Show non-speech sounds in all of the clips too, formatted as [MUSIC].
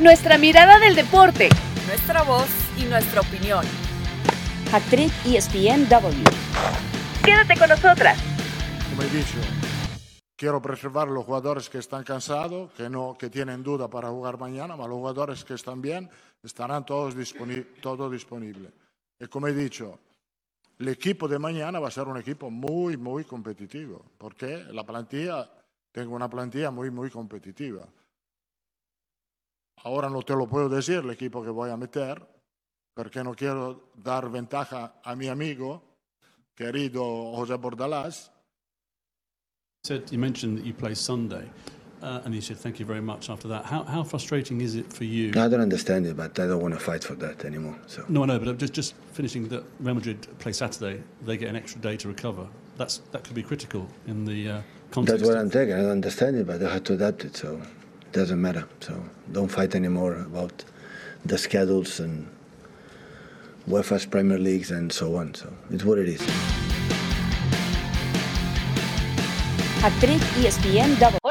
Nuestra mirada del deporte, nuestra voz y nuestra opinión. Actriz ESPNW. Quédate con nosotras. Como he dicho, quiero preservar a los jugadores que están cansados, que, no, que tienen duda para jugar mañana, pero los jugadores que están bien estarán todos disponi todo disponibles. Y como he dicho, el equipo de mañana va a ser un equipo muy, muy competitivo, porque la plantilla, tengo una plantilla muy, muy competitiva. Ahora no te lo puedo decir el equipo que voy a meter, porque no quiero dar ventaja a mi amigo, querido José Bordalás. Said, you mentioned that you play Sunday, uh, and he said thank you very much after that. How, how frustrating is it for you? I don't understand it, but I don't want to fight for that anymore. So. No, no but I know, but just just finishing that Real Madrid play Saturday, they get an extra day to recover. That's that could be critical in the uh, context. That's what I'm taking. I don't understand it, but I have to adapt it. So it doesn't matter. So don't fight anymore about the schedules and UEFA's Premier Leagues and so on. So it's what it is. Actriz ESPNW. Hola,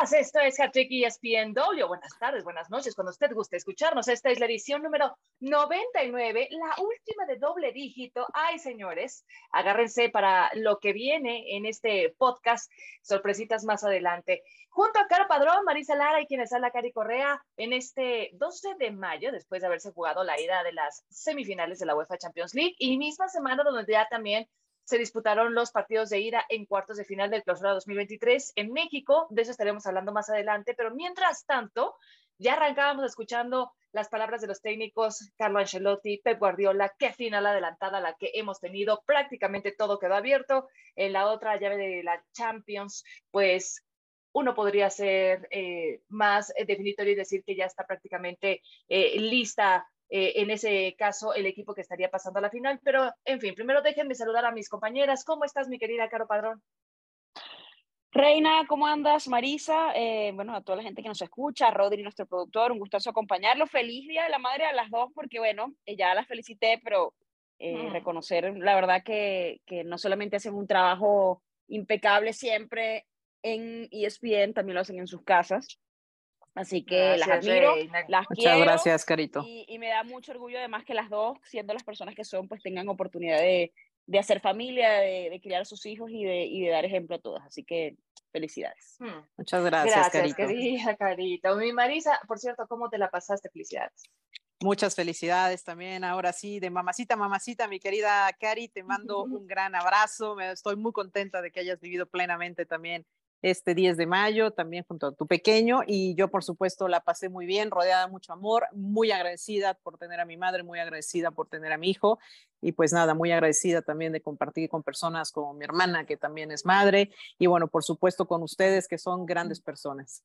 Esto es Hattrick ESPNW. Buenas tardes, buenas noches, cuando usted guste escucharnos. Esta es la edición número 99, la última de doble dígito. Ay, señores, agárrense para lo que viene en este podcast. Sorpresitas más adelante. Junto a Caro Padrón, Marisa Lara y quienes habla Cari Correa en este 12 de mayo, después de haberse jugado la ida de las semifinales de la UEFA Champions League y misma semana donde ya también se disputaron los partidos de ida en cuartos de final del Clausura 2023 en México. De eso estaremos hablando más adelante, pero mientras tanto, ya arrancábamos escuchando las palabras de los técnicos Carlo Ancelotti, Pep Guardiola, qué final adelantada la que hemos tenido, prácticamente todo quedó abierto. En la otra llave de la Champions, pues uno podría ser eh, más definitorio y decir que ya está prácticamente eh, lista eh, en ese caso el equipo que estaría pasando a la final. Pero, en fin, primero déjenme saludar a mis compañeras. ¿Cómo estás, mi querida Caro Padrón? Reina, ¿cómo andas? Marisa, eh, bueno, a toda la gente que nos escucha, Rodri, nuestro productor, un gustazo acompañarlo. Feliz Día de la Madre a las dos, porque bueno, eh, ya las felicité, pero eh, Mm. reconocer la verdad que, que no solamente hacen un trabajo impecable siempre en ESPN, también lo hacen en sus casas. Así que las admiro, Reina. las Muchas quiero. gracias, Carito. Y, y me da mucho orgullo además que las dos, siendo las personas que son, pues tengan oportunidad de, de hacer familia, de, de criar a sus hijos y de, y de dar ejemplo a todas. Así que felicidades. Hmm. Muchas gracias, Gracias, Carito. querida Carita. Mi Marisa, por cierto, ¿cómo te la pasaste? Felicidades. Muchas felicidades también. Ahora sí, de mamacita, mamacita, mi querida Cari, te mando [LAUGHS] un gran abrazo. Me, estoy muy contenta de que hayas vivido plenamente también este 10 de mayo, también junto a tu pequeño. Y yo, por supuesto, la pasé muy bien, rodeada de mucho amor, muy agradecida por tener a mi madre, muy agradecida por tener a mi hijo. Y pues nada, muy agradecida también de compartir con personas como mi hermana, que también es madre. Y bueno, por supuesto, con ustedes, que son grandes personas.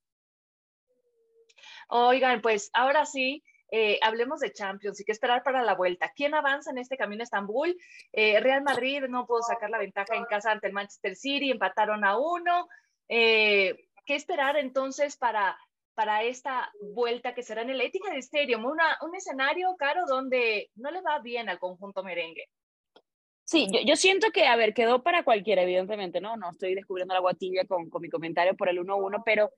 Oigan, pues ahora sí, eh, hablemos de Champions y qué esperar para la vuelta. ¿Quién avanza en este camino a Estambul? Eh, Real Madrid no pudo sacar la ventaja en casa ante el Manchester City, empataron a uno. Eh, ¿Qué esperar entonces para, para esta vuelta que será en el Etihad Stadium? Una, un escenario, Caro, donde no le va bien al conjunto merengue. Sí, yo, yo siento que, a ver, quedó para cualquiera, evidentemente, ¿no? No estoy descubriendo la agua tibia con, con mi comentario por el 1-1, pero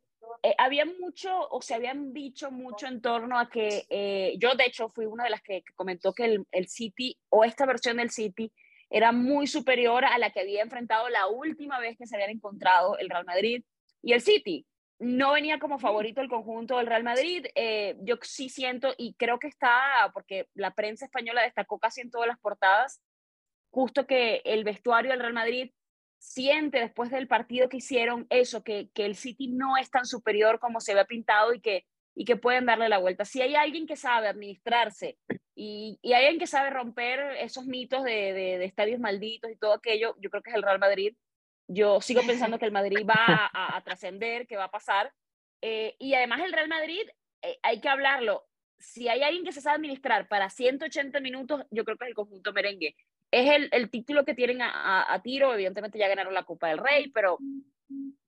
eh, había mucho, o se habían dicho mucho en torno a que eh, yo, de hecho, fui una de las que comentó que el, el City o esta versión del City era muy superior a la que había enfrentado la última vez que se habían encontrado el Real Madrid y el City. No venía como favorito el conjunto del Real Madrid. eh, yo sí siento, y creo que está, porque la prensa española destacó casi en todas las portadas, justo que el vestuario del Real Madrid siente después del partido que hicieron eso, que, que el City no es tan superior como se había pintado y que, y que pueden darle la vuelta. Si hay alguien que sabe administrarse y, y alguien que sabe romper esos mitos de, de, estadios malditos y todo aquello, yo creo que es el Real Madrid. Yo sigo pensando que el Madrid va a, trascender, que va a pasar. Eh, y además el Real Madrid, eh, hay que hablarlo, si hay alguien que se sabe administrar para 180 minutos, yo creo que es el conjunto merengue. Es el, el título que tienen a, a, tiro, evidentemente ya ganaron la Copa del Rey, pero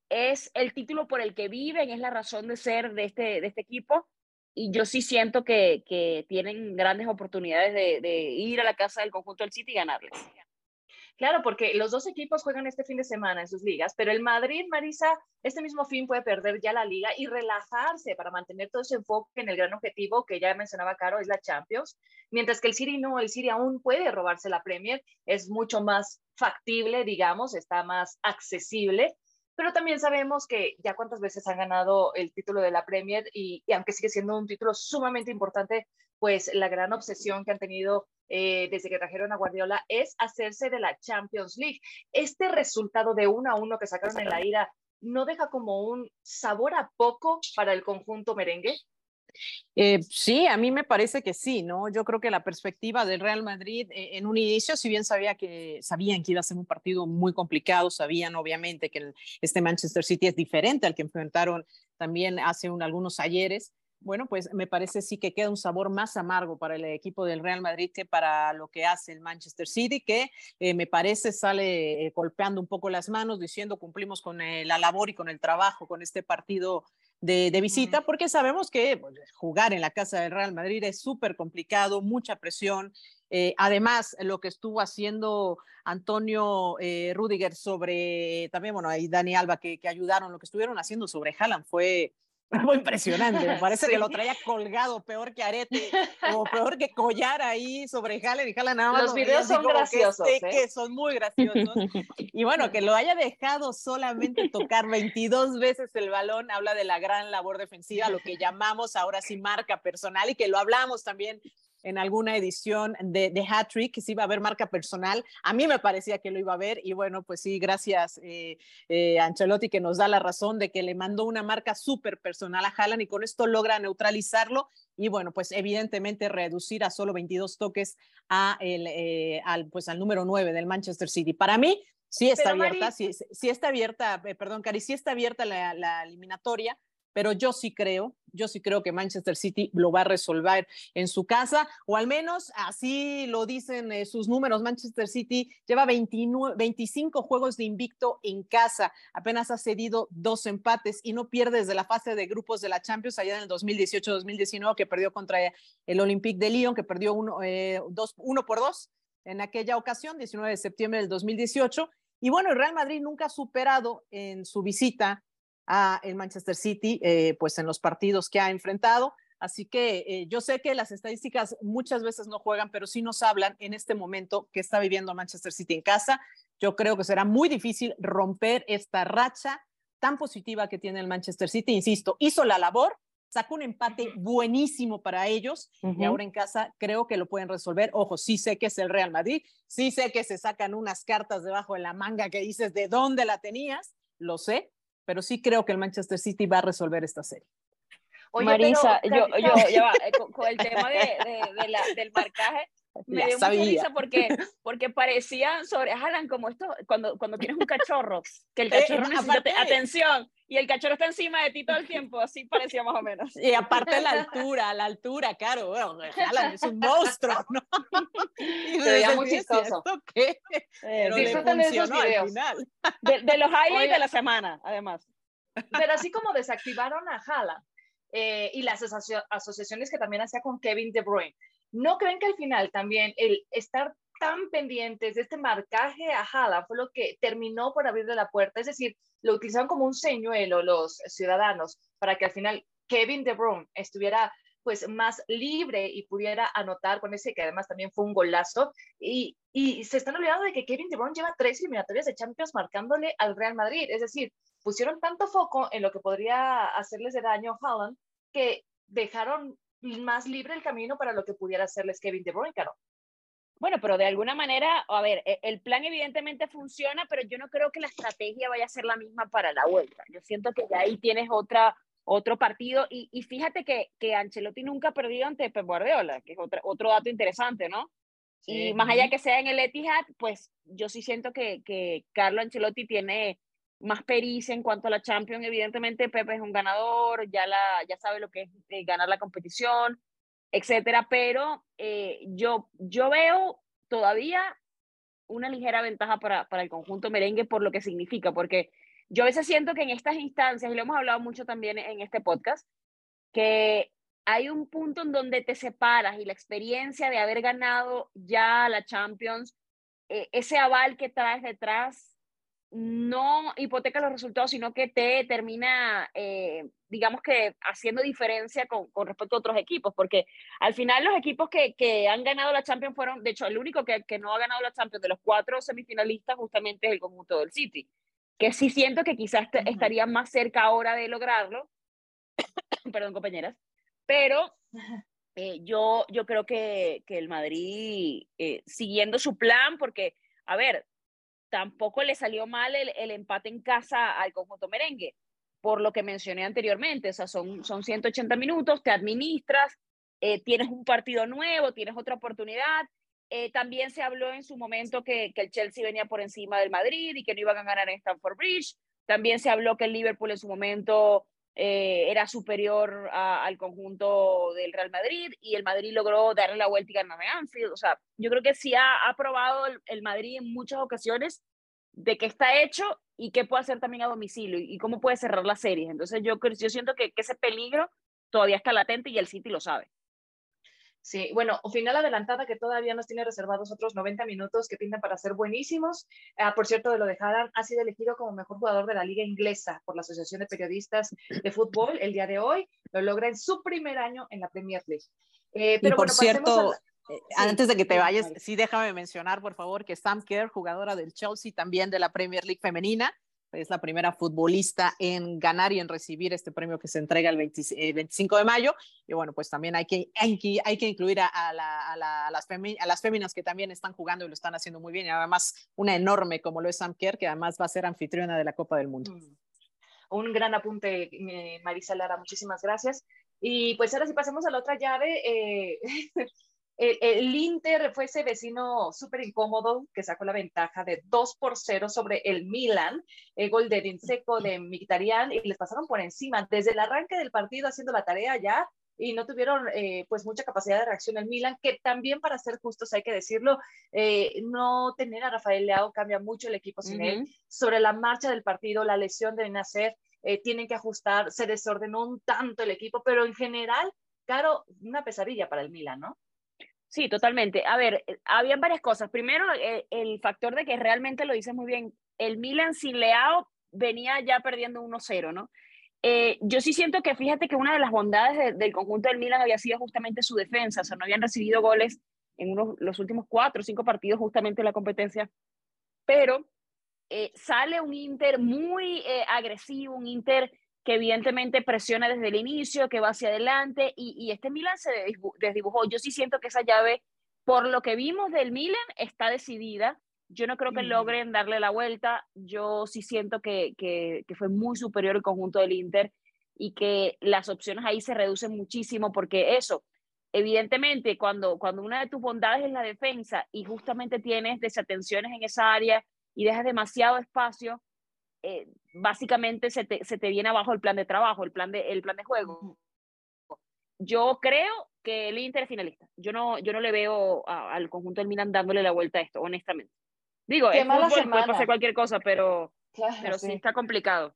es el título por el que viven, es la razón de ser de este, de este equipo. Y yo sí siento que, que tienen grandes oportunidades de, de ir a la casa del conjunto del City y ganarles. Claro, porque los dos equipos juegan este fin de semana en sus ligas, pero el Madrid, Marisa, este mismo fin puede perder ya la liga y relajarse para mantener todo ese enfoque en el gran objetivo que ya mencionaba Caro, es la Champions, mientras que el City no, el City aún puede robarse la Premier, es mucho más factible, digamos, está más accesible, pero también sabemos que ya cuántas veces han ganado el título de la Premier y, y aunque sigue siendo un título sumamente importante, pues la gran obsesión que han tenido eh, desde que trajeron a Guardiola es hacerse de la Champions League. Este resultado de 1 a 1 que sacaron en la ira no deja como un sabor a poco para el conjunto merengue. Eh, sí, a mí me parece que sí, ¿no? Yo creo que la perspectiva del Real Madrid eh, en un inicio, si bien sabía que, sabían que iba a ser un partido muy complicado, sabían obviamente que este Manchester City es diferente al que enfrentaron también hace un, algunos ayeres, bueno, pues me parece sí que queda un sabor más amargo para el equipo del Real Madrid que para lo que hace el Manchester City, que eh, me parece sale golpeando un poco las manos, diciendo cumplimos con la labor y con el trabajo con este partido de, visita, porque sabemos que pues, jugar en la casa del Real Madrid es súper complicado, mucha presión. además, lo que estuvo haciendo Antonio Rudiger sobre, también, bueno, y Dani Alba, que, que ayudaron, lo que estuvieron haciendo sobre Haaland fue muy impresionante. Me parece que lo traía colgado, peor que arete, o [LAUGHS] peor que collar ahí sobre Jalen y Jalen nada más. Los videos son graciosos. Que, ¿eh? que, son muy graciosos. Y bueno, que lo haya dejado solamente tocar 22 veces el balón, habla de la gran labor defensiva, lo que llamamos ahora sí marca personal y que lo hablamos también en alguna edición de, de Hat Trick, que sí iba a haber marca personal. A mí me parecía que lo iba a ver y bueno, pues sí, gracias eh, eh, Ancelotti que nos da la razón de que le mandó una marca súper personal a Haaland y con esto logra neutralizarlo y bueno, pues evidentemente reducir a solo 22 toques a el, eh, al, pues al número 9 del Manchester City. Para mí, sí está abierta, sí, sí, está abierta, perdón, Cari, sí está abierta la, la eliminatoria pero yo sí creo, yo sí creo que Manchester City lo va a resolver en su casa, o al menos así lo dicen eh, sus números. Manchester City lleva 29, 25 juegos de invicto en casa, apenas ha cedido dos empates y no pierde desde la fase de grupos de la Champions allá en el 2018-2019, que perdió contra el Olympique de Lyon, que perdió uno, eh, uno por dos en aquella ocasión, 19 de septiembre del 2018. Y bueno, el Real Madrid nunca ha superado en su visita a el Manchester City, eh, pues en los partidos que ha enfrentado. Así que eh, yo sé que las estadísticas muchas veces no juegan, pero sí nos hablan en este momento que está viviendo Manchester City en casa. Yo creo que será muy difícil romper esta racha tan positiva que tiene el Manchester City. Insisto, hizo la labor, sacó un empate buenísimo para ellos y ahora en casa creo que lo pueden resolver. Ojo, sí sé que es el Real Madrid, sí sé que se sacan unas cartas debajo de la manga que dices de dónde la tenías, lo sé, pero sí creo que el Manchester City va a resolver esta serie. Marisa, yo, yo, [LAUGHS] eh, con, el tema de, del marcaje, me dio mucha risa porque, [LAUGHS] porque parecían sobre Haaland como esto, cuando, cuando tienes un cachorro, que el eh, cachorro necesita atención y el cachorro está encima de ti todo el tiempo, así parecía más o menos. Y aparte la [LAUGHS] altura, la altura, claro, bueno, Haaland es un monstruo, ¿no? [LAUGHS] Y Se veía muy chistoso. ¿Qué? Pero le funcionó al final. De, de los highlights de la semana, además. Pero así como desactivaron a Haaland eh, y las asociaciones que también hacía con Kevin De Bruyne, ¿no creen que al final también el estar tan pendientes de este marcaje a Haaland fue lo que terminó por abrirle la puerta? Es decir, lo utilizaron como un señuelo los ciudadanos para que al final Kevin De Bruyne estuviera pues más libre y pudiera anotar con ese que además también fue un golazo y, se están olvidando de que Kevin De Bruyne lleva tres eliminatorias de Champions marcándole al Real Madrid, es decir, pusieron tanto foco en lo que podría hacerles de daño a Holland que dejaron más libre el camino para lo que pudiera hacerles Kevin De Bruyne, ¿no? Bueno, pero de alguna manera, a ver, e, el plan evidentemente funciona, pero yo no creo que la estrategia vaya a ser la misma para la vuelta. Yo siento que ya ahí tienes otra, otro partido y, y fíjate que, que Ancelotti nunca ha perdido ante Pep Guardiola, que es otro, otro dato interesante, ¿no? Y más allá que sea en el Etihad, pues yo sí siento que, que Carlo Ancelotti tiene más pericia en cuanto a la Champions. Evidentemente, Pepe es un ganador, ya, la, ya sabe lo que es eh, ganar la competición, etcétera, pero eh, yo, yo veo todavía una ligera ventaja para, para el conjunto merengue por lo que significa, porque yo a veces siento que en estas instancias, y lo hemos hablado mucho también en este podcast, que hay un punto en donde te separas y la experiencia de haber ganado ya la Champions eh, ese aval que traes detrás no hipoteca los resultados, sino que te termina, eh, digamos que haciendo diferencia con, con, respecto a otros equipos, porque al final los equipos que, que han ganado la Champions fueron, de hecho, el único que, que, no ha ganado la Champions de los cuatro semifinalistas justamente es el conjunto del City, que sí siento que quizás uh -huh. estaría más cerca ahora de lograrlo, [COUGHS] perdón compañeras, pero eh, yo, yo creo que, que el Madrid, eh, siguiendo su plan, porque, a ver, tampoco le salió mal el, el, empate en casa al conjunto merengue, por lo que mencioné anteriormente, o sea, son, son 180 minutos, te administras, eh, tienes un partido nuevo, tienes otra oportunidad. Eh, también se habló en su momento que, que, el Chelsea venía por encima del Madrid y que no iban a ganar en Stamford Bridge. También se habló que el Liverpool en su momento eh, era superior al conjunto del Real Madrid y el Madrid logró darle la vuelta y ganar en Anfield. O sea, yo creo que sí ha, ha probado el, Madrid en muchas ocasiones de qué está hecho y qué puede hacer también a domicilio y, y cómo puede cerrar las series. Entonces yo, yo siento que, que ese peligro todavía está latente y el City lo sabe. Sí, bueno, final adelantada que todavía nos tiene reservados otros 90 minutos que pintan para ser buenísimos. Ah, por cierto, de lo de Haaland, ha sido elegido como mejor jugador de la liga inglesa por la Asociación de Periodistas de Fútbol el día de hoy. Lo logra en su primer año en la Premier League. Eh, pero y por bueno, cierto, la... eh, sí, antes de que te vayas, sí, sí déjame mencionar, por favor, que Sam Kerr, jugadora del Chelsea, también de la Premier League femenina, es la primera futbolista en ganar y en recibir este premio que se entrega el 20, eh, 25 de mayo. Y bueno, pues también hay que, hay que, incluir a, a, la, a, la, a las femi, a las féminas que también están jugando y lo están haciendo muy bien. Y además, una enorme como lo es Sam Kerr, que además va a ser anfitriona de la Copa del Mundo. Mm. Un gran apunte, eh, Marisa Lara, muchísimas gracias. Y pues ahora sí pasemos a la otra llave. Eh, [LAUGHS] el, el, Inter fue ese vecino súper incómodo que sacó la ventaja de 2 por 0 sobre el Milan, el gol de Dinseco de Mkhitaryan y les pasaron por encima desde el arranque del partido haciendo la tarea ya y no tuvieron eh, pues mucha capacidad de reacción el Milan, que también para ser justos hay que decirlo, eh, no tener a Rafael Leao cambia mucho el equipo sin uh -huh. él. Sobre la marcha del partido, la lesión de Nacer, eh, tienen que ajustar, se desordenó un tanto el equipo, pero en general, claro, una pesadilla para el Milan, ¿no? Sí, totalmente. A ver, eh, habían varias cosas. Primero, el, el, factor de que realmente lo dices muy bien, el Milan sin Leao venía ya perdiendo 1-0, ¿no? Eh, yo sí siento que fíjate que una de las bondades de, del conjunto del Milan había sido justamente su defensa, o sea, no habían recibido goles en unos, los últimos cuatro o cinco partidos justamente en la competencia, pero eh, sale un Inter muy eh, agresivo, un Inter que evidentemente presiona desde el inicio, que va hacia adelante, y, y este Milan se desdibujó. Yo sí siento que esa llave, por lo que vimos del Milan, está decidida. Yo no creo que logren darle la vuelta. Yo sí siento que, que, que, fue muy superior el conjunto del Inter y que las opciones ahí se reducen muchísimo porque eso, evidentemente, cuando, cuando una de tus bondades es la defensa y justamente tienes desatenciones en esa área y dejas demasiado espacio, eh, básicamente se te, se te, viene abajo el plan de trabajo, el plan de, el plan de juego. Yo creo que el Inter es finalista. Yo no, yo no le veo a, al conjunto del Milan dándole la vuelta a esto, honestamente. Digo, Qué es mala fútbol, puede pasar cualquier cosa, pero, claro, pero sí. sí. está complicado.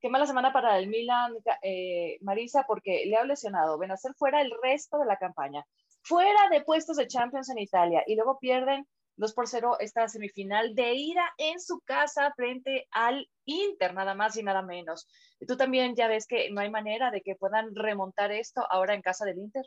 Qué mala semana para el Milan, eh, Marisa, porque le ha lesionado. Benacer fuera el resto de la campaña. Fuera de puestos de Champions en Italia. Y luego pierden 2 por 0 esta semifinal de ira en su casa frente al Inter, nada más y nada menos. Tú también ya ves que no hay manera de que puedan remontar esto ahora en casa del Inter.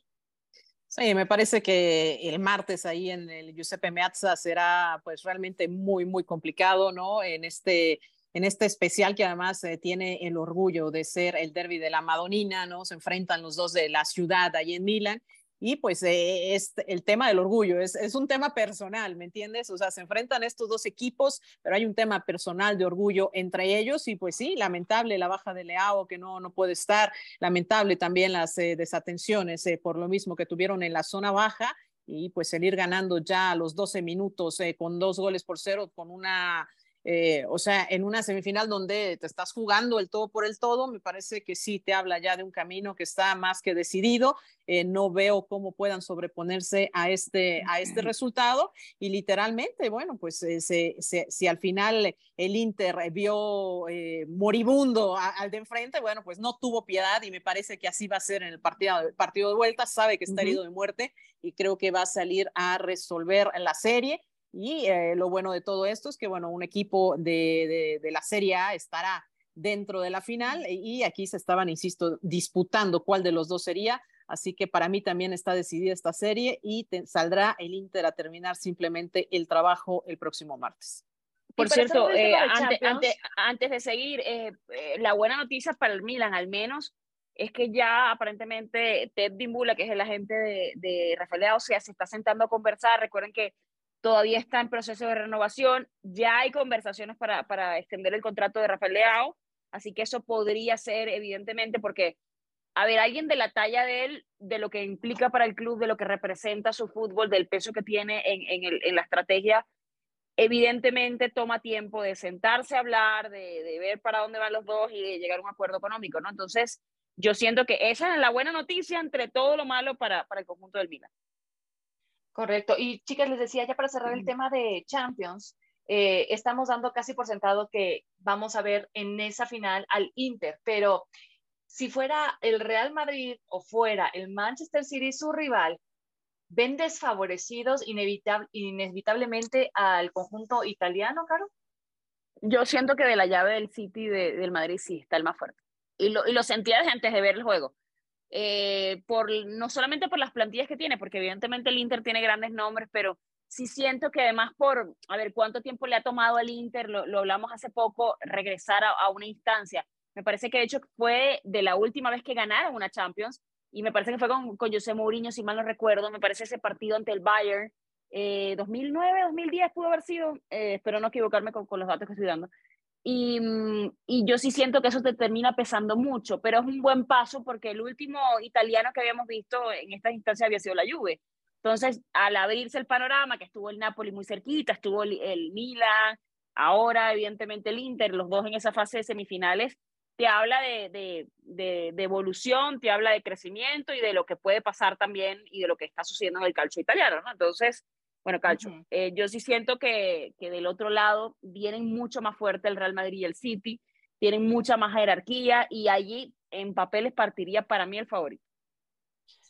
Sí, me parece que el martes ahí en el Giuseppe Meazza será pues realmente muy, muy complicado, ¿no? En este, en este especial que además eh, tiene el orgullo de ser el derby de la Madonina, ¿no? Se enfrentan los dos de la ciudad ahí en Milán y pues eh, es el tema del orgullo, es, es, un tema personal, ¿me entiendes? O sea, se enfrentan estos dos equipos, pero hay un tema personal de orgullo entre ellos y pues sí, lamentable la baja de Leao que no, no puede estar, lamentable también las eh, desatenciones eh, por lo mismo que tuvieron en la zona baja y pues el ir ganando ya a los 12 minutos eh, con dos goles por cero, con una eh, o sea, en una semifinal donde te estás jugando el todo por el todo, me parece que sí te habla ya de un camino que está más que decidido. Eh, no veo cómo puedan sobreponerse a este, a este resultado y literalmente, bueno, pues eh, se, se, si al final el Inter vio moribundo a, al de enfrente, bueno, pues no tuvo piedad y me parece que así va a ser en el partido, partido de vuelta, sabe que está uh -huh. herido de muerte y creo que va a salir a resolver la serie Y eh, lo bueno de todo esto es que, bueno, un equipo de, de, la Serie A estará dentro de la final y aquí se estaban, insisto, disputando cuál de los dos sería. Así que para mí también está decidida esta serie y saldrá el Inter a terminar simplemente el trabajo el próximo martes. Por cierto, eh, antes, de seguir, eh, la buena noticia para el Milan, al menos, es que ya aparentemente Ted Dimbula, que es el agente de, de Rafael Leao, se está sentando a conversar. Recuerden que todavía está en proceso de renovación, ya hay conversaciones para, extender el contrato de Rafael Leao, así que eso podría ser evidentemente porque, a ver, alguien de la talla de él, de lo que implica para el club, de lo que representa su fútbol, del peso que tiene en, la estrategia, evidentemente toma tiempo de sentarse a hablar, de, de, ver para dónde van los dos y de llegar a un acuerdo económico, ¿no? Entonces, yo siento que esa es la buena noticia entre todo lo malo para, para el conjunto del Milan. Correcto. Y chicas, les decía ya para cerrar el tema de Champions, eh, estamos dando casi por sentado que vamos a ver en esa final al Inter, pero si fuera el Real Madrid o fuera el Manchester City su rival, ¿ven desfavorecidos inevitablemente al conjunto italiano, Caro? Yo siento que de la llave del City de, del Madrid sí está el más fuerte. Y lo, y lo sentía desde antes de ver el juego. Eh, por, no solamente por las plantillas que tiene, porque evidentemente el Inter tiene grandes nombres, pero sí siento que además por, a ver, cuánto tiempo le ha tomado al Inter, lo, hablamos hace poco, regresar a, una instancia. Me parece que de hecho fue de la última vez que ganaron una Champions, y me parece que fue con, con José Mourinho, si mal no recuerdo, me parece ese partido ante el Bayern, eh, 2009, 2010 pudo haber sido, eh, espero no equivocarme con, con, los datos que estoy dando, y, mm, y, yo sí siento que eso te termina pesando mucho, pero es un buen paso porque el último italiano que habíamos visto en esta instancia había sido la Juve. Entonces, al abrirse el panorama, que estuvo el Napoli muy cerquita, estuvo el, el Milan, ahora evidentemente el Inter, los dos en esa fase de semifinales, te habla de, de, de, de, evolución, te habla de crecimiento y de lo que puede pasar también y de lo que está sucediendo en el calcio italiano, ¿no? Entonces, bueno, Calcho, eh, yo sí siento que, que, del otro lado vienen mucho más fuerte el Real Madrid y el City, tienen mucha más jerarquía y allí en papeles partiría para mí el favorito.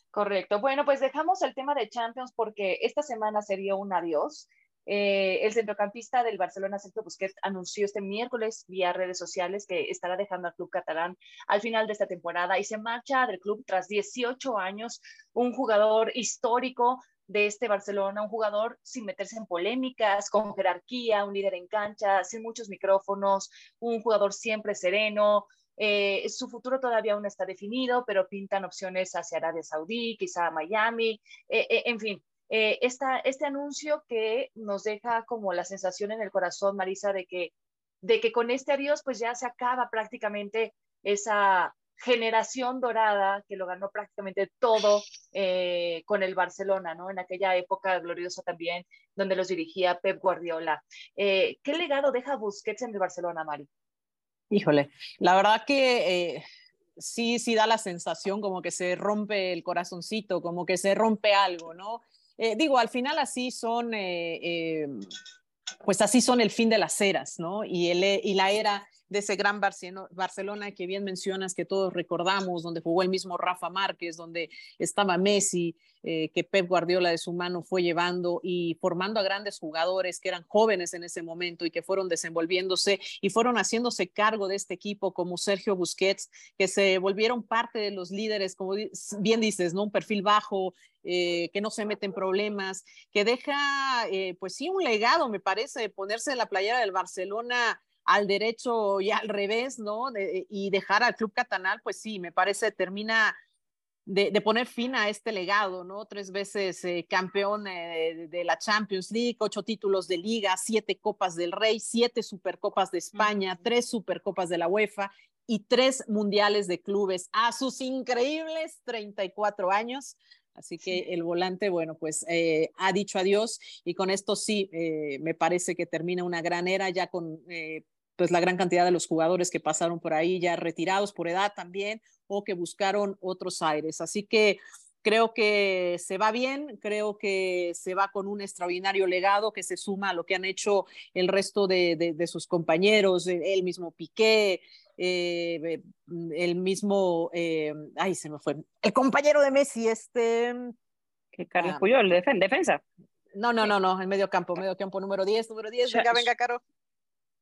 Correcto. Bueno, pues dejamos el tema de Champions porque esta semana sería un adiós. Eh, el centrocampista del Barcelona, Sergio Busquets, anunció este miércoles vía redes sociales que estará dejando al club catalán al final de esta temporada y se marcha del club tras 18 años, un jugador histórico de este Barcelona, un jugador sin meterse en polémicas, con jerarquía, un líder en cancha, sin muchos micrófonos, un jugador siempre sereno. Eh, su futuro todavía aún está definido, pero pintan opciones hacia Arabia Saudí, quizá Miami, eh, eh, en fin. Esta, este anuncio que nos deja como la sensación en el corazón, Marisa, de que, de que con este adiós pues ya se acaba prácticamente esa, generación dorada que lo ganó prácticamente todo eh, con el Barcelona, ¿no? En aquella época gloriosa también, donde los dirigía Pep Guardiola. Eh, ¿Qué legado deja Busquets en el Barcelona, Mari? Híjole, la verdad que eh, sí, sí da la sensación como que se rompe el corazoncito, como que se rompe algo, ¿no? digo, al final así son, pues así son el fin de las eras, ¿no? Y, el, y la era de ese gran Barcelona que bien mencionas, que todos recordamos, donde jugó el mismo Rafa Márquez, donde estaba Messi, eh, que Pep Guardiola de su mano fue llevando y formando a grandes jugadores que eran jóvenes en ese momento y que fueron desenvolviéndose y fueron haciéndose cargo de este equipo, como Sergio Busquets, que se volvieron parte de los líderes, como bien dices, ¿no? Un perfil bajo, eh, que no se mete en problemas, que deja, eh, pues sí, un legado, me parece, de ponerse en la playera del Barcelona al derecho y al revés, ¿no? y dejar al club catalán, pues sí, me parece termina de, poner fin a este legado, ¿no? Tres veces eh, campeón eh, de la Champions League, ocho títulos de liga, siete copas del Rey, siete supercopas de España, tres supercopas de la UEFA y tres mundiales de clubes a sus increíbles 34 años. Así que el volante, bueno, pues eh, ha dicho adiós y con esto sí, me parece que termina una gran era ya con pues la gran cantidad de los jugadores que pasaron por ahí ya retirados por edad también o que buscaron otros aires. Así que creo que se va bien, creo que se va con un extraordinario legado que se suma a lo que han hecho el resto de, sus compañeros, el mismo Piqué, eh, el mismo, eh, ay, se me fue, el compañero de Messi, este... Que Carlos ah, Puyol, defensa. No, no, no, no, en medio campo, medio campo número 10, número 10, venga, venga, Caro.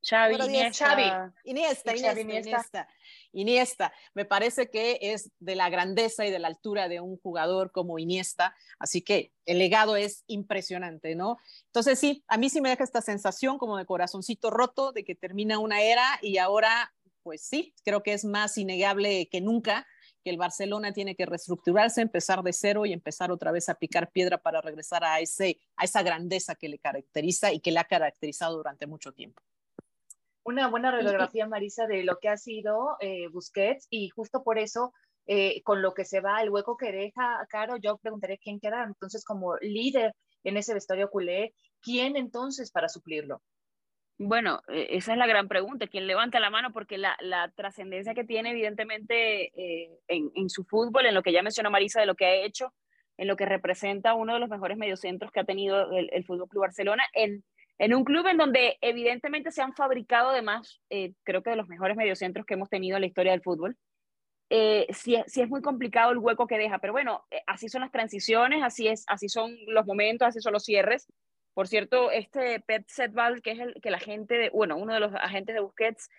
Xavi, Número 10, Iniesta. Xavi. Iniesta, Xavi, Iniesta, Iniesta. Iniesta, Iniesta. Me parece que es de la grandeza y de la altura de un jugador como Iniesta, así que el legado es impresionante, ¿no? Entonces sí, a mí sí me deja esta sensación como de corazoncito roto, de que termina una era y ahora, pues sí, creo que es más innegable que nunca que el Barcelona tiene que reestructurarse, empezar de cero y empezar otra vez a picar piedra para regresar a, ese, a esa grandeza que le caracteriza y que le ha caracterizado durante mucho tiempo. Una buena radiografía, Marisa, de lo que ha sido eh, Busquets y justo por eso, eh, con lo que se va, el hueco que deja Caro, yo preguntaré quién queda entonces como líder en ese vestuario culé, ¿quién entonces para suplirlo? Bueno, eh, esa es la gran pregunta. ¿Quién levanta la mano? Porque la, la trascendencia que tiene, evidentemente, eh, en, en, su fútbol, en lo que ya mencionó Marisa, de lo que ha hecho, en lo que representa uno de los mejores mediocentros que ha tenido el, el Fútbol Club Barcelona, en, en, un club en donde, evidentemente, se han fabricado, además, eh, creo que de los mejores mediocentros que hemos tenido en la historia del fútbol. Eh, sí, sí, es muy complicado el hueco que deja, pero bueno, eh, así son las transiciones, así, es, así son los momentos, así son los cierres. Por cierto, este Pep Setval, que es el que la gente, de, bueno, uno de los agentes de Busquets,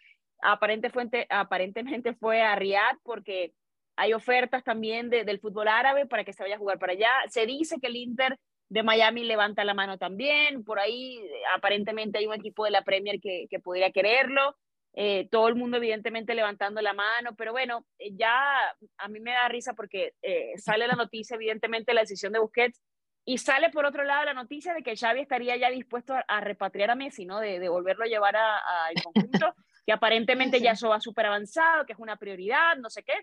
aparente fuente, aparentemente [LAUGHS] fue a Riyadh porque hay ofertas también de, del fútbol árabe para que se vaya a jugar para allá. Se dice que el Inter de Miami levanta la mano también, por ahí aparentemente hay un equipo de la Premier que, que podría quererlo. Eh, todo el mundo evidentemente levantando la mano, pero bueno, eh, ya a mí me da risa porque eh, sale la noticia, evidentemente, la decisión de Busquets, y sale por otro lado la noticia de que Xavi estaría ya dispuesto a, a repatriar a Messi, ¿no? De, de volverlo a llevar al conjunto, que aparentemente ya eso va súper avanzado, que es una prioridad, no sé qué.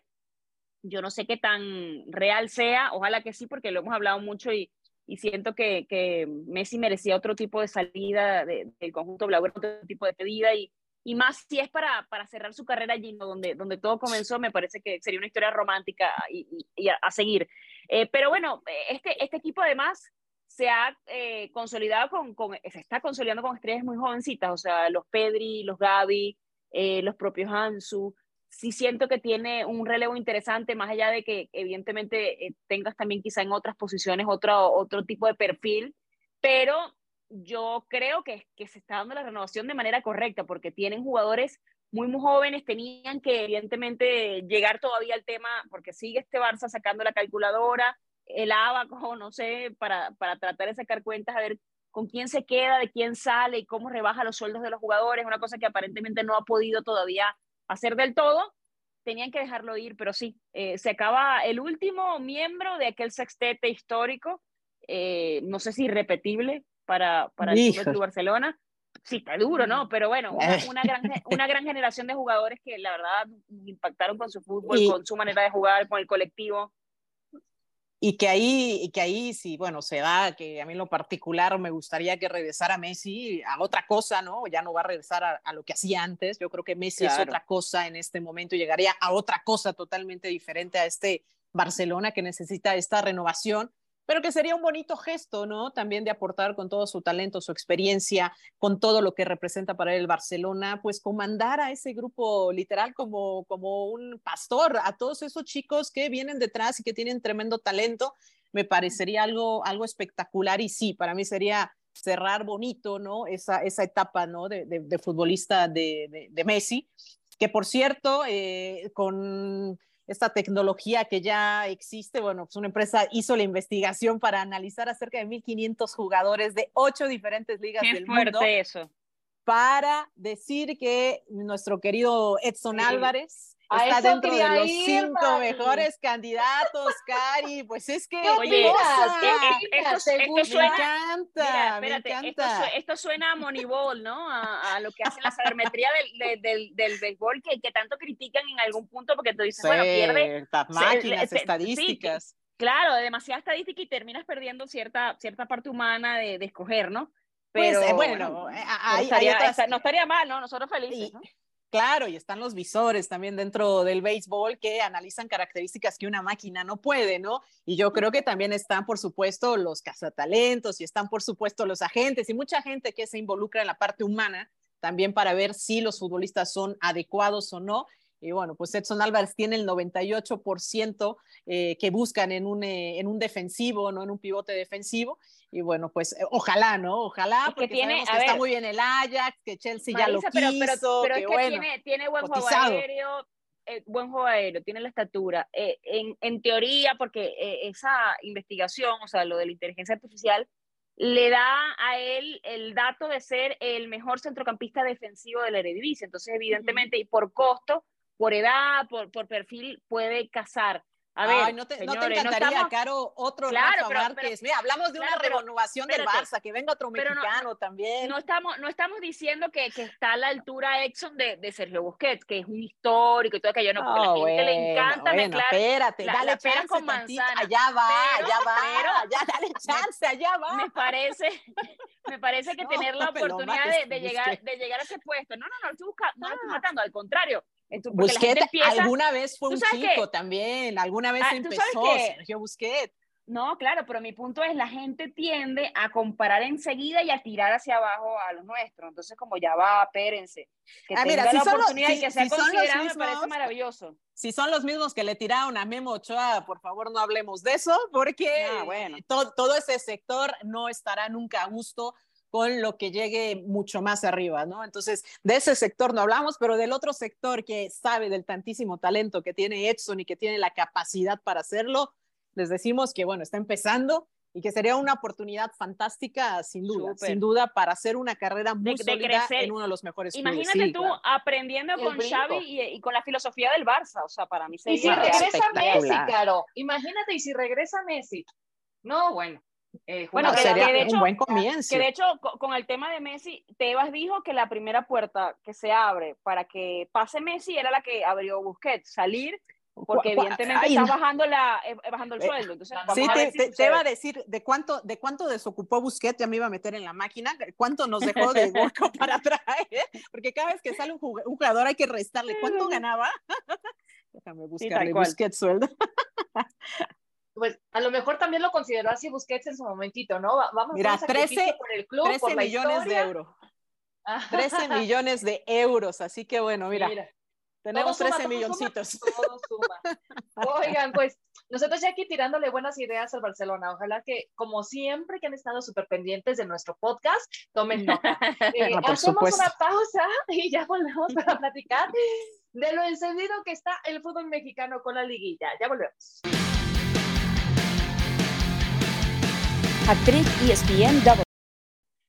Yo no sé qué tan real sea, ojalá que sí, porque lo hemos hablado mucho y, y siento que, que, Messi merecía otro tipo de salida de, del conjunto blaugrana, otro tipo de pedida y, y más si es para, para cerrar su carrera allí, donde, donde todo comenzó, me parece que sería una historia romántica y, y, y a, a, seguir. Eh, pero bueno, este, este equipo además se ha eh, consolidado con, con, se está consolidando con estrellas muy jovencitas, o sea, los Pedri, los Gavi, eh, los propios Ansu. Sí siento que tiene un relevo interesante, más allá de que evidentemente eh, tengas también quizá en otras posiciones otro, otro tipo de perfil, pero yo creo que, que se está dando la renovación de manera correcta, porque tienen jugadores muy, muy jóvenes, tenían que evidentemente llegar todavía al tema, porque sigue este Barça sacando la calculadora, el abaco, [LAUGHS] no sé, para, para tratar de sacar cuentas, a ver con quién se queda, de quién sale y cómo rebaja los sueldos de los jugadores, una cosa que aparentemente no ha podido todavía hacer del todo. Tenían que dejarlo ir, pero sí, eh, se acaba el último miembro de aquel sextete histórico, eh, no sé si irrepetible para, para el Club Barcelona. Sí, está duro, ¿no? Pero bueno, una, una, gran, una gran generación de jugadores que la verdad impactaron con su fútbol, y, con su manera de jugar, con el colectivo y que ahí, y que ahí sí, bueno, se da que a mí en lo particular me gustaría que regresara Messi a otra cosa, ¿no? Ya no va a regresar a, a lo que hacía antes. Yo creo que Messi claro. es otra cosa en este momento y llegaría a otra cosa totalmente diferente a este Barcelona que necesita esta renovación, pero que sería un bonito gesto, ¿no? También de aportar con todo su talento, su experiencia, con todo lo que representa para el Barcelona, pues comandar a ese grupo literal como, como un pastor, a todos esos chicos que vienen detrás y que tienen tremendo talento, me parecería algo, algo espectacular y sí, para mí sería cerrar bonito, ¿no? Esa, esa etapa, ¿no? De, de, futbolista de, Messi, que por cierto, eh, con esta tecnología que ya existe, bueno, pues una empresa hizo la investigación para analizar acerca de 1.500 jugadores de ocho diferentes ligas Qué del fuerte mundo. eso. Para decir que nuestro querido Edson sí. Álvarez está dentro de los ir, cinco Mari. mejores candidatos, Cari. Pues es que. Oye, esto, esto, suena. Me encanta, mira, me espérate, encanta. Esto, esto, suena a Moneyball, ¿no? A, a, lo que hacen la sabermetría del, del, del, béisbol que, que, tanto critican en algún punto porque tú dices, sí, bueno, pierde. Máquinas, se, estadísticas. Sí, claro, demasiada estadística y terminas perdiendo cierta, cierta parte humana de, de escoger, ¿no? Pero pues, bueno, bueno hay, estaría, hay otras... no estaría mal, ¿no? Nosotros felices, y, ¿no? Claro, y están los visores también dentro del béisbol que analizan características que una máquina no puede, ¿no? Y yo creo que también están, por supuesto, los cazatalentos y están, por supuesto, los agentes y mucha gente que se involucra en la parte humana también para ver si los futbolistas son adecuados o no. Y bueno, pues Edson Álvarez tiene el 98% eh, que buscan en un, eh, en un defensivo, no en un pivote defensivo. Y bueno, pues eh, ojalá, ¿no? Ojalá, Es que porque tiene- que está ver. muy bien el Ajax, que Chelsea ya lo quiso, pero, pero, pero que es que bueno. tiene, tiene buen juego cotizado. aéreo, eh, buen juego aéreo, tiene la estatura. Eh, en, en teoría, porque eh, esa investigación, o sea, lo de la inteligencia artificial, le da a él el dato de ser el mejor centrocampista defensivo de la Eredivisie. Entonces, evidentemente, y por costo, por edad, por, por perfil, puede casar. A ver, Ay, no te, no te señores, no encantaría, estamos- Caro, otro Claro, Rafa pero- Márquez. pero- Mira, hablamos de claro, una pero- renovación del espérate. Barça, que venga otro Pero no- mexicano también. no estamos, no estamos diciendo que, que está a la altura Exxon de, de Sergio Busquets, que es un histórico y todo aquello, no, porque a la No, gente le encanta bueno, mezclar. espérate, la- dale la chance con manzana. allá va, Pero- allá va, pero- ya dale [LAUGHS] chance, allá va. Me parece, [LAUGHS] me parece que tener la oportunidad de, de llegar, de llegar a ese puesto. No, no, no, estoy buscando, no lo estoy Ah. matando, al contrario. Gente Busquets empieza, alguna vez fue ¿Tú un chico qué? también, alguna vez Ah, ¿tú sabes empezó? Sergio Busquets. No, claro, pero mi punto es la gente tiende a comparar enseguida y a tirar hacia abajo a los nuestros. Entonces, como ya va, espérense. Que Ah, mira, si la son los- oportunidad y que sea si considerado me parece mismos- maravilloso. Si son los mismos que le tiraron a Memo Ochoa, por favor no hablemos de eso, porque Ah, bueno. to- todo ese sector no estará nunca a gusto con lo que llegue mucho más arriba, ¿no? Entonces, de ese sector no hablamos, pero del otro sector que sabe del tantísimo talento que tiene Edson y que tiene la capacidad para hacerlo, les decimos que, bueno, está empezando y que sería una oportunidad fantástica, sin duda, sin duda, para hacer una carrera muy de sólida crecer. en uno de los mejores clubes. Imagínate Sí, tú claro. aprendiendo El con brinco. Xavi y, y con la filosofía del Barça. O sea, para mí Y si sería regresa. Messi, Caro, imagínate, y si regresa Messi. No, bueno. Eh, Bueno, que- sería que de un hecho- buen comienzo. Que de hecho, co- con el tema de Messi, Tebas dijo que la primera puerta que se abre para que pase Messi era la que abrió Busquets, salir, porque evidentemente ay, está bajando, la, eh, bajando el Eh, sueldo. Entonces, Sí, te, si te- te a decir de cuánto, de cuánto desocupó Busquets, ya me iba a meter en la máquina, cuánto nos dejó de hueco para traer, porque cada vez que sale un jug- un jugador hay que restarle. ¿Cuánto [LAUGHS] ganaba? [LAUGHS] Déjame buscarle cual. Busquets sueldo. [LAUGHS] Pues a lo mejor también lo consideró así Busquets en su momentito, ¿no? Va- Vamos Mira, a un sacrificio 13 por el club, 13 por la millones de euros. Ah, 13 millones de euros, así que bueno, mira, tenemos suma, 13 todo milloncitos. suma, todo suma. Oigan, pues nosotros ya aquí tirándole buenas ideas al Barcelona. Ojalá que, como siempre, que han estado súper pendientes de nuestro podcast, tomen nota. [LAUGHS] Eh, No, hacemos supuesto. una pausa [LAUGHS] y ya volvemos para platicar de lo encendido que está el fútbol mexicano con la liguilla. Ya volvemos. Actriz ESPN Double.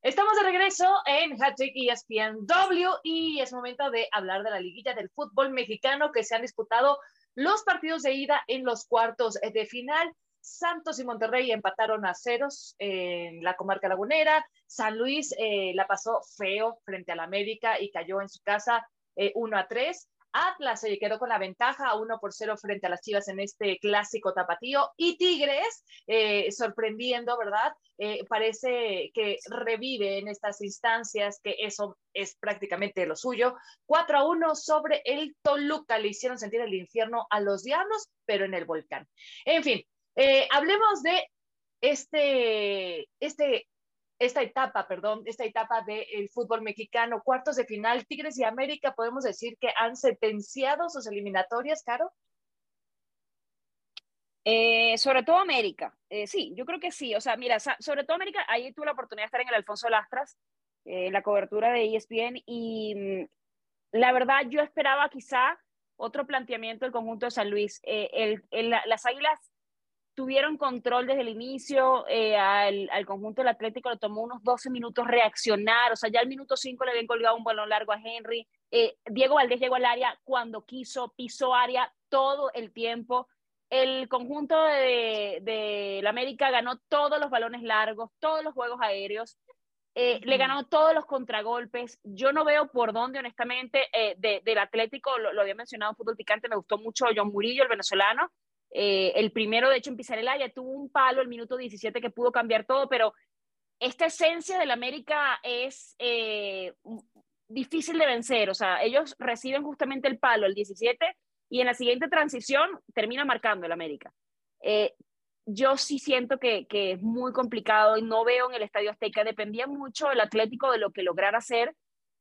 Estamos de regreso en Hattrick ESPN W y es momento de hablar de la liguilla del fútbol mexicano que se han disputado los partidos de ida en los cuartos de final. Santos y Monterrey empataron a ceros en la comarca lagunera. San Luis eh, la pasó feo frente al América y cayó en su casa eh, 1 a 3. Atlas se quedó con la ventaja 1 por 0 frente a las Chivas en este clásico tapatío. Y Tigres, eh, sorprendiendo, ¿verdad? Eh, parece que revive en estas instancias, que eso es prácticamente lo suyo. 4 a 1 sobre el Toluca. Le hicieron sentir el infierno a los diablos, pero en el volcán. En fin, eh, hablemos de este, este, esta etapa, perdón, esta etapa del fútbol mexicano, cuartos de final, Tigres y América, podemos decir que han sentenciado sus eliminatorias, Caro. Eh, sobre todo América, eh, sí, yo creo que sí. O sea, mira, sobre todo América, ahí tuve la oportunidad de estar en el Alfonso Lastras, eh, en la cobertura de ESPN, y mm, la verdad yo esperaba quizá otro planteamiento del conjunto de San Luis. Eh, el- el- la- las Águilas tuvieron control desde el inicio, eh, al, al conjunto del Atlético le tomó unos 12 minutos reaccionar, o sea, ya al minuto 5 le habían colgado un balón largo a Henry. Eh, Diego Valdés llegó al área cuando quiso, pisó área todo el tiempo el conjunto de, de la América ganó todos los balones largos, todos los juegos aéreos, eh, le ganó todos los contragolpes. Yo no veo por dónde, honestamente, eh, de- del Atlético, lo, lo había mencionado en Fútbol Picante, me gustó mucho John Murillo, el venezolano. Eh, el primero, de hecho, en pisar el área, tuvo un palo el minuto 17 que pudo cambiar todo, pero esta esencia del América es eh, difícil de vencer. O sea, ellos reciben justamente el palo el 17 y en la siguiente transición termina marcando el América. Eh, yo sí siento que, que, es muy complicado y no veo en el Estadio Azteca, dependía mucho el Atlético de lo que lograra hacer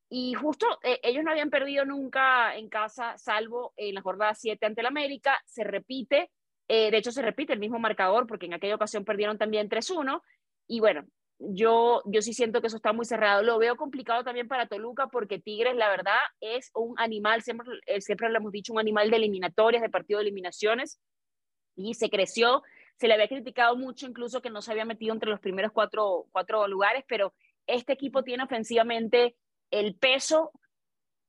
y justo eh, ellos no habían perdido nunca en casa, salvo en la jornada 7 ante el América, se repite, eh, de hecho se repite el mismo marcador porque en aquella ocasión perdieron también 3-1 y bueno, yo, yo sí siento que eso está muy cerrado. Lo veo complicado también para Toluca porque Tigres, la verdad, es un animal, siempre, eh, siempre lo hemos dicho, un animal de eliminatorias, de partido de eliminaciones, y se creció. Se le había criticado mucho, incluso que no se había metido entre los primeros cuatro, cuatro lugares, pero este equipo tiene ofensivamente el peso,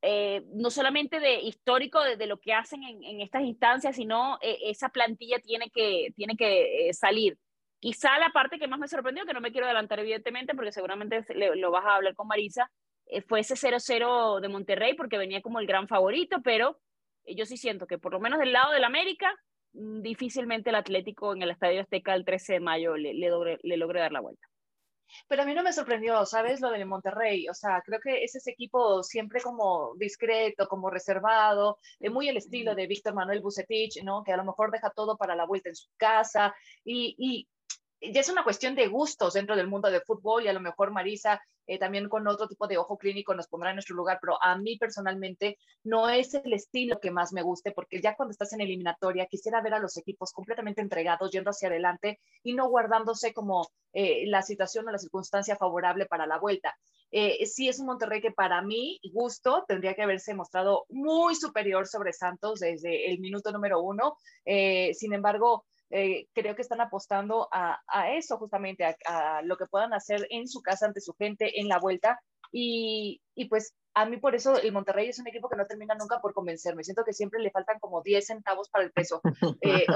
eh, no solamente de histórico de, lo que hacen en, estas instancias, sino eh, esa plantilla tiene que, tiene que salir. Quizá la parte que más me sorprendió, que no me quiero adelantar evidentemente, porque seguramente lo vas a hablar con Marisa, eh, fue ese 0-0 de Monterrey, porque venía como el gran favorito, pero eh, yo sí siento que por lo menos del lado del América, mm, difícilmente el Atlético en el Estadio Azteca el 13 de mayo le, le, logre, dar la vuelta. Pero a mí no me sorprendió, ¿sabes? Lo de Monterrey. O sea, creo que es ese equipo siempre como discreto, como reservado, de muy el estilo de Víctor Manuel Bucetich, ¿no? Que a lo mejor deja todo para la vuelta en su casa. Y, y ya es una cuestión de gustos dentro del mundo del fútbol y a lo mejor Marisa eh, también con otro tipo de ojo clínico nos pondrá en nuestro lugar, pero a mí personalmente no es el estilo que más me guste porque ya cuando estás en eliminatoria quisiera ver a los equipos completamente entregados, yendo hacia adelante y no guardándose como eh, la situación o la circunstancia favorable para la vuelta. Eh, sí es un Monterrey que para mí, gusto, tendría que haberse mostrado muy superior sobre Santos desde el minuto número uno. sin embargo, eh, creo que están apostando a, eso justamente, a, lo que puedan hacer en su casa ante su gente en la vuelta. Y, y, pues a mí por eso el Monterrey es un equipo que no termina nunca por convencerme. Siento que siempre le faltan como 10 centavos para el peso. [LAUGHS] Eh,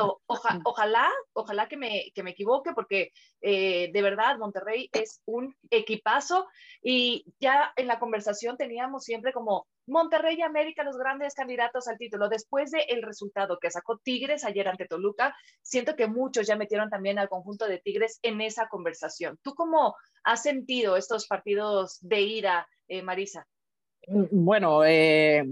ojalá, ojalá que me, que me equivoque porque eh, de verdad Monterrey es un equipazo y ya en la conversación teníamos siempre como Monterrey y América los grandes candidatos al título. Después del el resultado que sacó Tigres ayer ante Toluca, siento que muchos ya metieron también al conjunto de Tigres en esa conversación. ¿Tú cómo has sentido estos partidos de ira, eh, Marisa? Mm, bueno, eh,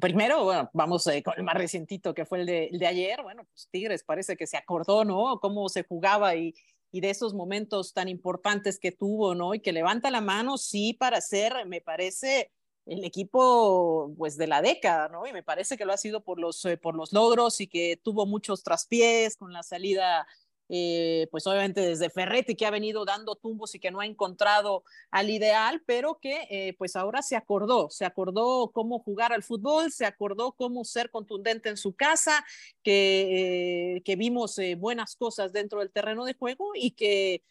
primero, bueno, vamos eh, con el más recientito que fue el de, el de, ayer. Bueno, pues Tigres parece que se acordó, ¿no? Cómo se jugaba y, y de esos momentos tan importantes que tuvo, ¿no? Y que levanta la mano, sí, para ser, me parece, el equipo pues de la década, ¿no? Y me parece que lo ha sido por los, eh, por los logros y que tuvo muchos traspiés con la salida eh, pues obviamente desde Ferretti que ha venido dando tumbos y que no ha encontrado al ideal, pero que eh, pues ahora se acordó, se acordó cómo jugar al fútbol, se acordó cómo ser contundente en su casa, que, eh, que vimos buenas cosas dentro del terreno de juego y que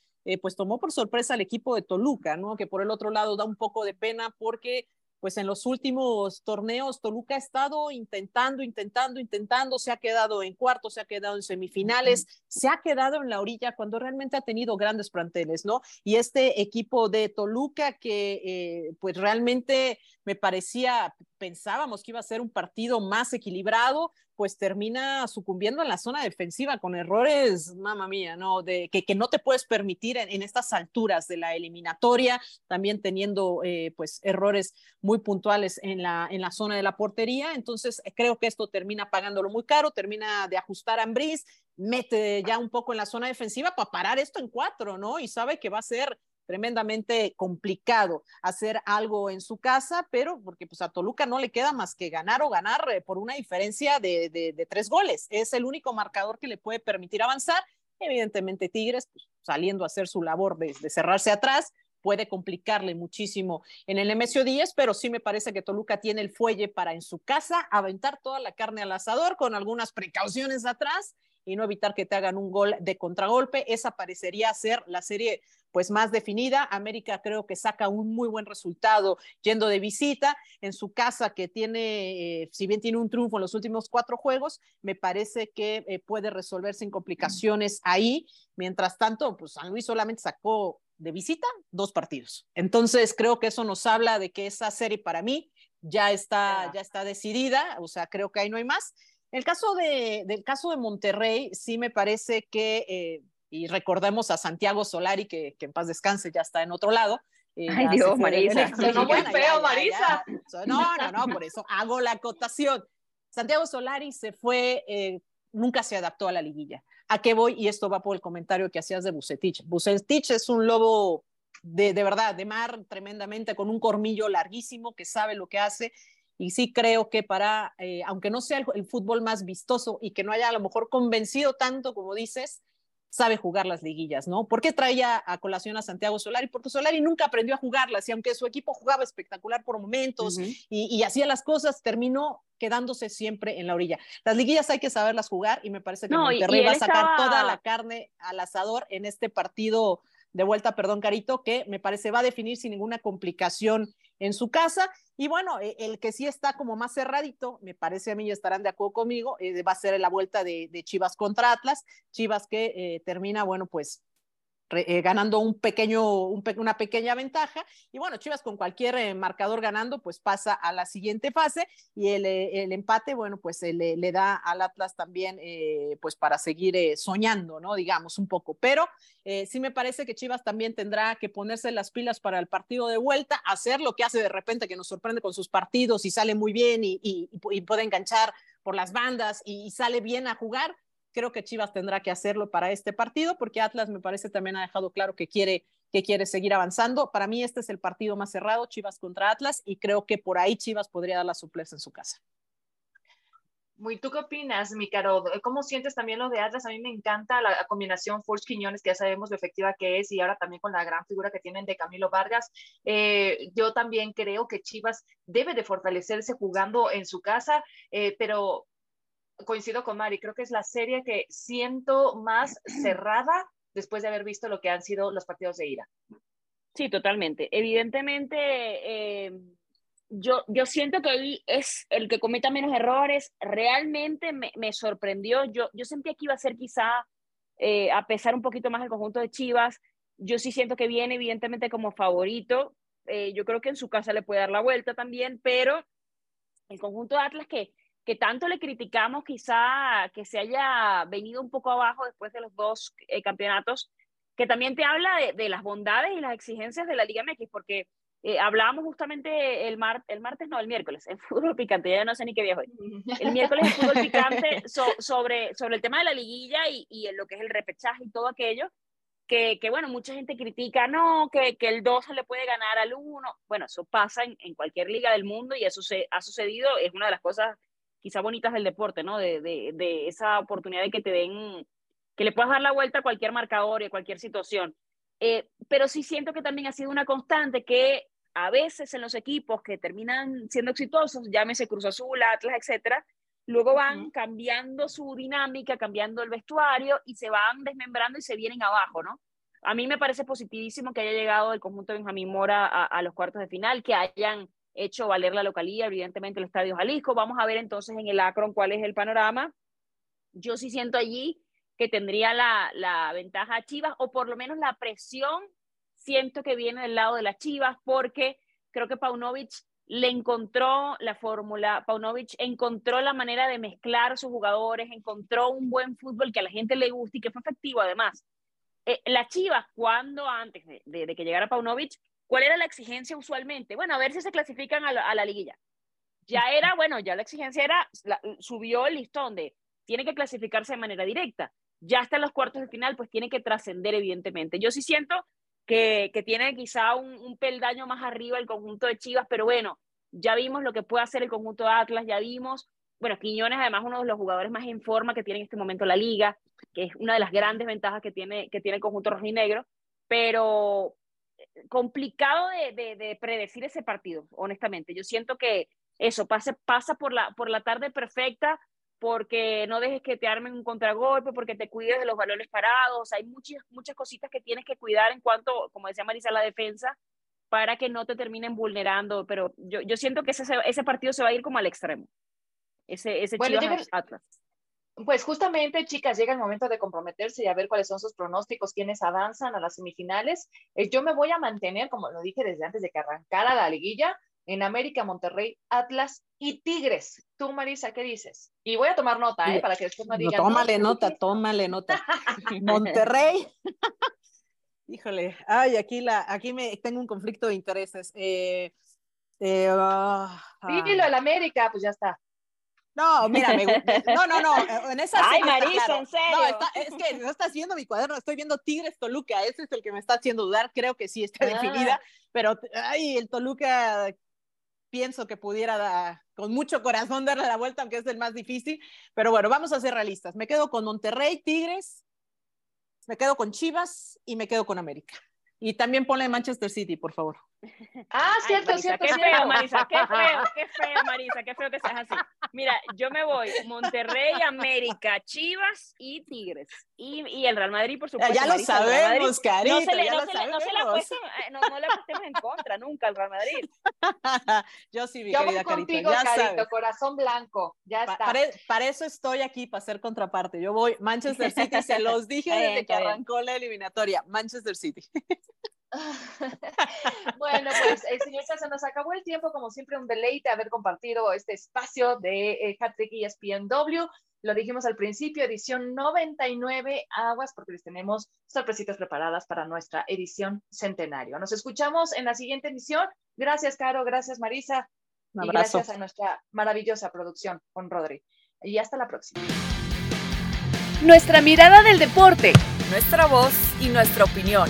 pues tomó por sorpresa al equipo de Toluca, ¿no? Que por el otro lado da un poco de pena porque pues en los últimos torneos Toluca ha estado intentando, intentando, intentando, se ha quedado en cuartos, se ha quedado en semifinales, se ha quedado en la orilla cuando realmente ha tenido grandes planteles, ¿no? Y este equipo de Toluca que eh, pues realmente me parecía, pensábamos que iba a ser un partido más equilibrado, pues termina sucumbiendo en la zona defensiva con errores, mamá mía, ¿no? De, que, no te puedes permitir en, estas alturas de la eliminatoria, también teniendo eh, pues errores muy puntuales en la, en la zona de la portería. Entonces, creo que esto termina pagándolo muy caro, termina de ajustar a Ambris, mete ya un poco en la zona defensiva para parar esto en cuatro, ¿no? Y sabe que va a ser tremendamente complicado hacer algo en su casa, pero porque pues a Toluca no le queda más que ganar o ganar eh, por una diferencia de, de, tres goles. Es el único marcador que le puede permitir avanzar. Evidentemente Tigres, pues, saliendo a hacer su labor de, de cerrarse atrás, puede complicarle muchísimo en el Nemesio 10, pero sí me parece que Toluca tiene el fuelle para en su casa aventar toda la carne al asador con algunas precauciones atrás y no evitar que te hagan un gol de contragolpe. Esa parecería ser la serie pues más definida. América creo que saca un muy buen resultado yendo de visita en su casa que tiene, eh, si bien tiene un triunfo en los últimos cuatro juegos, me parece que eh, puede resolver sin complicaciones ahí. Mientras tanto, pues San Luis solamente sacó de visita dos partidos. Entonces creo que eso nos habla de que esa serie para mí ya está, ya está decidida, o sea, creo que ahí no hay más. El caso de, del caso de Monterrey, sí me parece que eh, y recordemos a Santiago Solari, que, que en paz descanse, ya está en otro lado. Eh, Ay, Dios, Marisa. No muy feo, Marisa. no, no, no, por eso hago la acotación. Santiago Solari se fue, eh, nunca se adaptó a la liguilla. ¿A qué voy? Y esto va por el comentario que hacías de Bucetich. Bucetich es un lobo de, de verdad, de mar tremendamente, con un cormillo larguísimo, que sabe lo que hace. Y sí creo que para, eh, aunque no sea el, el, fútbol más vistoso y que no haya a lo mejor convencido tanto como dices, sabe jugar las liguillas, ¿no? ¿Por qué traía a colación a Santiago Solari? Porque Solari nunca aprendió a jugarlas y aunque su equipo jugaba espectacular por momentos y, y hacía las cosas, terminó quedándose siempre en la orilla. Las liguillas hay que saberlas jugar y me parece que No, Monterrey va a sacar estaba- toda la carne al asador en este partido de vuelta, perdón, Carito, que me parece va a definir sin ninguna complicación en su casa. Y bueno, eh, el que sí está como más cerradito, me parece a mí, estarán de acuerdo conmigo, eh, va a ser la vuelta de, Chivas contra Atlas. Chivas que eh, termina, bueno, pues eh, ganando un pequeño, un pe- una pequeña ventaja. Y bueno, Chivas con cualquier eh, marcador ganando, pues pasa a la siguiente fase. Y el, eh, el empate, bueno, pues le, le da al Atlas también, pues para seguir soñando, ¿no? Digamos un poco. Pero sí me parece que Chivas también tendrá que ponerse las pilas para el partido de vuelta, hacer lo que hace de repente, que nos sorprende con sus partidos y sale muy bien y, puede enganchar por las bandas y sale bien a jugar. Creo que Chivas tendrá que hacerlo para este partido, porque Atlas me parece también ha dejado claro que quiere, que quiere seguir avanzando. Para mí este es el partido más cerrado, Chivas contra Atlas, y creo que por ahí Chivas podría dar la sorpresa en su casa. Muy, ¿tú qué opinas, mi caro? ¿Cómo sientes también lo de Atlas? A mí me encanta la combinación Forge Quiñones, que ya sabemos lo efectiva que es, y ahora también con la gran figura que tienen de Camilo Vargas. Eh, yo también creo que Chivas debe de fortalecerse jugando en su casa, eh, pero coincido con Mari, creo que es la serie que siento más [CLEARS THROAT] cerrada después de haber visto lo que han sido los partidos de ida. Sí, totalmente. Evidentemente, eh, yo, yo siento que ahí es el que cometa menos errores. Realmente me, me sorprendió. Yo, yo sentía que iba a ser quizá eh, a pesar un poquito más el conjunto de Chivas. Yo sí siento que viene evidentemente como favorito. Eh, yo creo que en su casa le puede dar la vuelta también, pero el conjunto de Atlas que, que tanto le criticamos quizá que se haya venido un poco abajo después de los dos eh, campeonatos, que también te habla de, de, las bondades y las exigencias de la Liga MX, porque eh, hablábamos justamente el, mar, el martes, no, el miércoles, en [LAUGHS] fútbol picante, ya no sé ni qué día hoy. El miércoles en fútbol picante so, sobre, sobre el tema de la liguilla y, y lo que es el repechaje y todo aquello, que, que, bueno, mucha gente critica, no, que, que el 2 le puede ganar al 1. Bueno, eso pasa en, en, cualquier liga del mundo y eso se, ha sucedido, es una de las cosas quizá bonitas del deporte, ¿no? De, de, de esa oportunidad de que te den, que le puedas dar la vuelta a cualquier marcador y a cualquier situación. Eh, pero sí siento que también ha sido una constante que a veces en los equipos que terminan siendo exitosos, llámese Cruz Azul, Atlas, etcétera, luego van cambiando su dinámica, cambiando el vestuario y se van desmembrando y se vienen abajo, ¿no? A mí me parece positivísimo que haya llegado el conjunto de Benjamín Mora a, a los cuartos de final, que hayan hecho valer la localía, evidentemente el Estadio Jalisco. Vamos a ver entonces en el Akron cuál es el panorama. Yo sí siento allí que tendría la, la ventaja a Chivas, o por lo menos la presión siento que viene del lado de las Chivas, porque creo que Paunovic le encontró la fórmula, Paunovic encontró la manera de mezclar sus jugadores, encontró un buen fútbol que a la gente le gusta y que fue efectivo además. Eh, las Chivas, cuando antes de, de, de, que llegara Paunovic, ¿cuál era la exigencia usualmente? Bueno, a ver si se clasifican a la, a la liguilla. Ya era, bueno, ya la exigencia era, la, subió el listón de, tiene que clasificarse de manera directa. Ya está en los cuartos de final, pues tiene que trascender, evidentemente. Yo sí siento que, que tiene quizá un, un, peldaño más arriba el conjunto de Chivas, pero bueno, ya vimos lo que puede hacer el conjunto de Atlas, ya vimos, bueno, Quiñones además uno de los jugadores más en forma que tiene en este momento la liga, que es una de las grandes ventajas que tiene, que tiene el conjunto rojinegro, pero complicado de, de, de, predecir ese partido, honestamente. Yo siento que eso pase, pasa por la, por la tarde perfecta, porque no dejes que te armen un contragolpe, porque te cuides de los balones parados. Hay muchas, muchas cositas que tienes que cuidar en cuanto, como decía Marisa, la defensa, para que no te terminen vulnerando. Pero yo, yo siento que ese, ese partido se va a ir como al extremo. Ese, ese bueno, Chivas Atlas. Pues justamente, chicas, llega el momento de comprometerse y a ver cuáles son sus pronósticos, quiénes avanzan a las semifinales. Eh, yo me voy a mantener, como lo dije desde antes de que arrancara la liguilla, en América, Monterrey, Atlas y Tigres. Tú, Marisa, ¿qué dices? Y voy a tomar nota, ¿eh? Para que después no digan. No, tómale no, nota, tómale nota. [LAUGHS] Monterrey. [LAUGHS] Híjole, ay, aquí, la, aquí me tengo un conflicto de intereses. Eh, eh, Dilo, el América, pues ya está. No, mira, me, no, no, no, [LAUGHS] en esa Ay, Marisa, claro. en serio. No, está, es que no estás viendo mi cuaderno, estoy viendo Tigres Toluca, ese es el que me está haciendo dudar, creo que sí está ah. definida, pero ay, el Toluca pienso que pudiera da, con mucho corazón darle la vuelta, aunque es el más difícil, pero bueno, vamos a ser realistas. Me quedo con Monterrey, Tigres, me quedo con Chivas y me quedo con América. Y también ponle Manchester City, por favor. Ah, Ay, cierto, Marisa, cierto, qué cierto. feo, Marisa, qué feo, qué [LAUGHS] feo, Marisa, qué feo que seas así. Mira, yo me voy Monterrey, América, Chivas y Tigres. Y, y el Real Madrid, por supuesto. ya lo Marisa, sabemos, Carito, No se le, ya no lo se le, no se le sabemos. apuesten, eh, no, no le apostemos en contra nunca al Real Madrid. [LAUGHS] Yo sí, mi Yo voy querida Carito, contigo, ya Carito, sabes. corazón blanco. Ya Pa- está. Para, para eso estoy aquí, para ser contraparte. Yo voy Manchester City, se los dije desde que arrancó la eliminatoria. Manchester City. [LAUGHS] [LAUGHS] bueno, pues, eh, señor se nos acabó el tiempo. Como siempre, un deleite haber compartido este espacio de eh, Hat-Trick ESPNW. Lo dijimos al principio, edición 99 aguas, porque les tenemos sorpresitas preparadas para nuestra edición centenario. Nos escuchamos en la siguiente edición. Gracias, Caro. Gracias, Marisa. Un Y gracias a nuestra maravillosa producción con Rodri. Y hasta la próxima. Nuestra mirada del deporte. Nuestra voz y nuestra opinión.